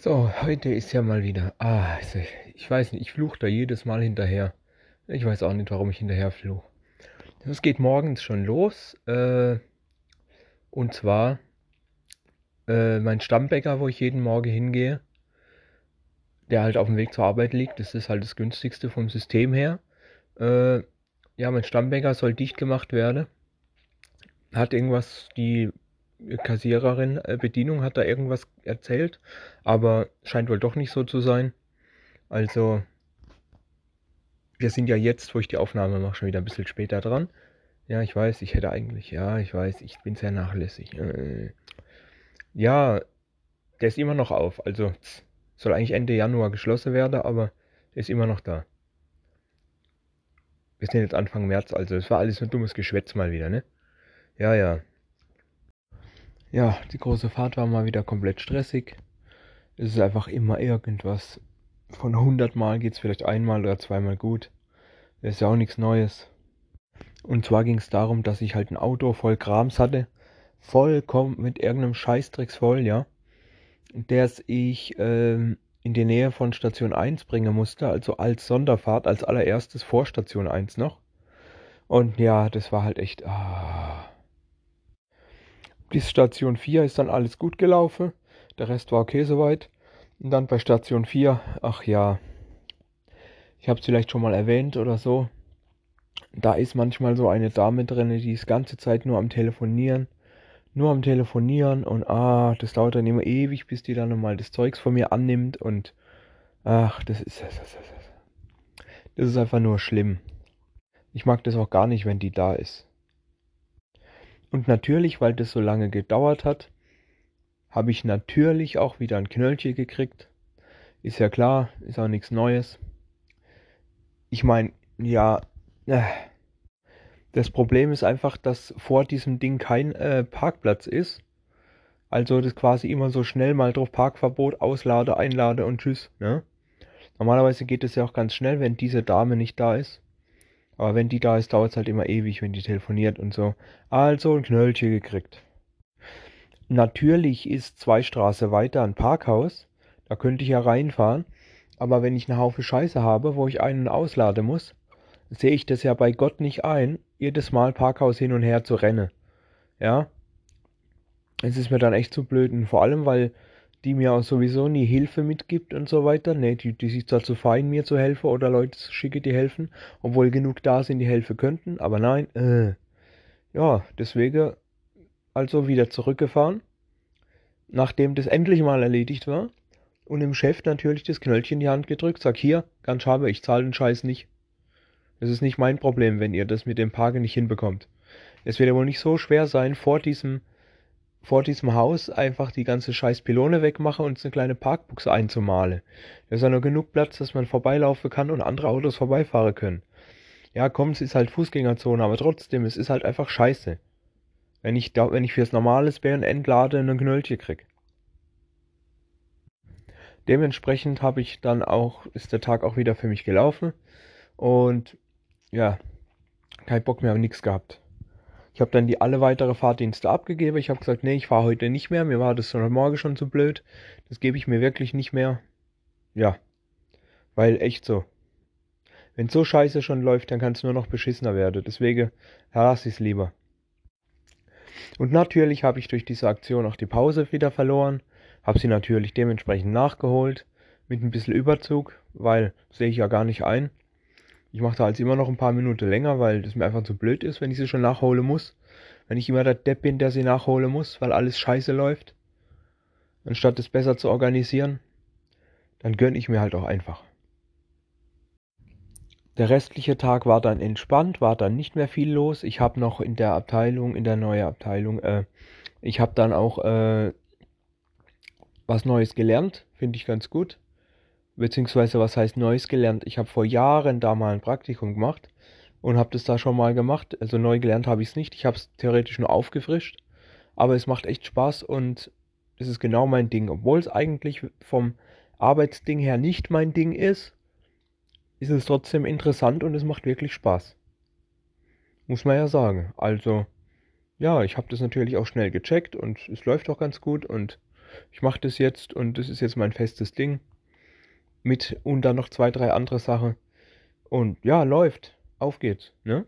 So, heute ist ja mal wieder. Ah, also, ich weiß nicht, ich fluche da jedes Mal hinterher. Ich weiß auch nicht, warum ich hinterher fluche. Es geht morgens schon los. Äh, und zwar äh, mein Stammbäcker, wo ich jeden Morgen hingehe, der halt auf dem Weg zur Arbeit liegt. Das ist halt das günstigste vom System her. Äh, ja, mein Stammbäcker soll dicht gemacht werden. Hat irgendwas die Kassiererin, äh, Bedienung hat da irgendwas erzählt, aber scheint wohl doch nicht so zu sein. Also, wir sind ja jetzt, wo ich die Aufnahme mache, schon wieder ein bisschen später dran. Ja, ich weiß, ich hätte eigentlich, ja, ich weiß, ich bin sehr nachlässig. Äh, ja, der ist immer noch auf. Also, soll eigentlich Ende Januar geschlossen werden, aber ist immer noch da. Wir sind jetzt Anfang März, also es war alles nur dummes Geschwätz mal wieder, ne? Ja, ja. Ja, die große Fahrt war mal wieder komplett stressig. Es ist einfach immer irgendwas. Von 100 Mal geht es vielleicht einmal oder zweimal gut. Ist ja auch nichts Neues. Und zwar ging es darum, dass ich halt ein Auto voll Krams hatte. Vollkommen mit irgendeinem Scheißdrecks voll, ja. Das ich ähm, in die Nähe von Station 1 bringen musste. Also als Sonderfahrt, als allererstes vor Station 1 noch. Und ja, das war halt echt. Ah bis Station 4 ist dann alles gut gelaufen. Der Rest war okay soweit. Und dann bei Station 4, ach ja, ich habe es vielleicht schon mal erwähnt oder so. Da ist manchmal so eine Dame drin, die ist ganze Zeit nur am Telefonieren. Nur am Telefonieren und ah, das dauert dann immer ewig, bis die dann nochmal das Zeugs von mir annimmt und ach, das ist, das ist, das ist einfach nur schlimm. Ich mag das auch gar nicht, wenn die da ist. Und natürlich, weil das so lange gedauert hat, habe ich natürlich auch wieder ein Knöllchen gekriegt. Ist ja klar, ist auch nichts Neues. Ich meine, ja, äh, das Problem ist einfach, dass vor diesem Ding kein äh, Parkplatz ist. Also das quasi immer so schnell mal drauf Parkverbot, auslade, einlade und tschüss. Ne? Normalerweise geht es ja auch ganz schnell, wenn diese Dame nicht da ist. Aber wenn die da ist, dauert es halt immer ewig, wenn die telefoniert und so. Also ein Knöllchen gekriegt. Natürlich ist zwei Straße weiter ein Parkhaus. Da könnte ich ja reinfahren. Aber wenn ich einen Haufen Scheiße habe, wo ich einen ausladen muss, sehe ich das ja bei Gott nicht ein, jedes Mal Parkhaus hin und her zu rennen. Ja? Es ist mir dann echt zu blöd. Und vor allem, weil die mir auch sowieso nie Hilfe mitgibt und so weiter. Ne, die, die sich dazu fein, mir zu helfen oder Leute zu schicken, die helfen, obwohl genug da sind, die helfen könnten. Aber nein, äh. Ja, deswegen also wieder zurückgefahren, nachdem das endlich mal erledigt war. Und dem Chef natürlich das Knöllchen in die Hand gedrückt, sag hier, ganz schade, ich zahle den Scheiß nicht. Das ist nicht mein Problem, wenn ihr das mit dem Parken nicht hinbekommt. Es wird ja wohl nicht so schwer sein, vor diesem vor diesem Haus einfach die ganze scheiß Pylone wegmache und eine kleine Parkbuchse einzumale. Da ist ja nur genug Platz, dass man vorbeilaufen kann und andere Autos vorbeifahren können. Ja, komm, es ist halt Fußgängerzone, aber trotzdem, es ist halt einfach scheiße. Wenn ich da, wenn ich fürs normale Sperren entlade ein Knöllchen krieg. Dementsprechend habe ich dann auch, ist der Tag auch wieder für mich gelaufen und ja, kein Bock mehr nichts gehabt. Ich habe dann die alle weitere Fahrdienste abgegeben. Ich habe gesagt, nee, ich fahre heute nicht mehr. Mir war das heute Morgen schon zu blöd. Das gebe ich mir wirklich nicht mehr. Ja. Weil echt so. Wenn so scheiße schon läuft, dann kann es nur noch beschissener werden. Deswegen lasse ich es lieber. Und natürlich habe ich durch diese Aktion auch die Pause wieder verloren. Habe sie natürlich dementsprechend nachgeholt. Mit ein bisschen Überzug, weil sehe ich ja gar nicht ein. Ich mache da halt immer noch ein paar Minuten länger, weil das mir einfach zu blöd ist, wenn ich sie schon nachholen muss. Wenn ich immer der Depp bin, der sie nachholen muss, weil alles scheiße läuft. Anstatt es besser zu organisieren, dann gönne ich mir halt auch einfach. Der restliche Tag war dann entspannt, war dann nicht mehr viel los. Ich habe noch in der Abteilung, in der neuen Abteilung, äh, ich habe dann auch äh, was Neues gelernt, finde ich ganz gut beziehungsweise was heißt Neues gelernt. Ich habe vor Jahren da mal ein Praktikum gemacht und habe das da schon mal gemacht. Also neu gelernt habe ich es nicht. Ich habe es theoretisch nur aufgefrischt, aber es macht echt Spaß und es ist genau mein Ding. Obwohl es eigentlich vom Arbeitsding her nicht mein Ding ist, ist es trotzdem interessant und es macht wirklich Spaß. Muss man ja sagen. Also, ja, ich habe das natürlich auch schnell gecheckt und es läuft auch ganz gut und ich mache das jetzt und das ist jetzt mein festes Ding. Mit und dann noch zwei, drei andere Sachen. Und ja, läuft. Auf geht's, ne?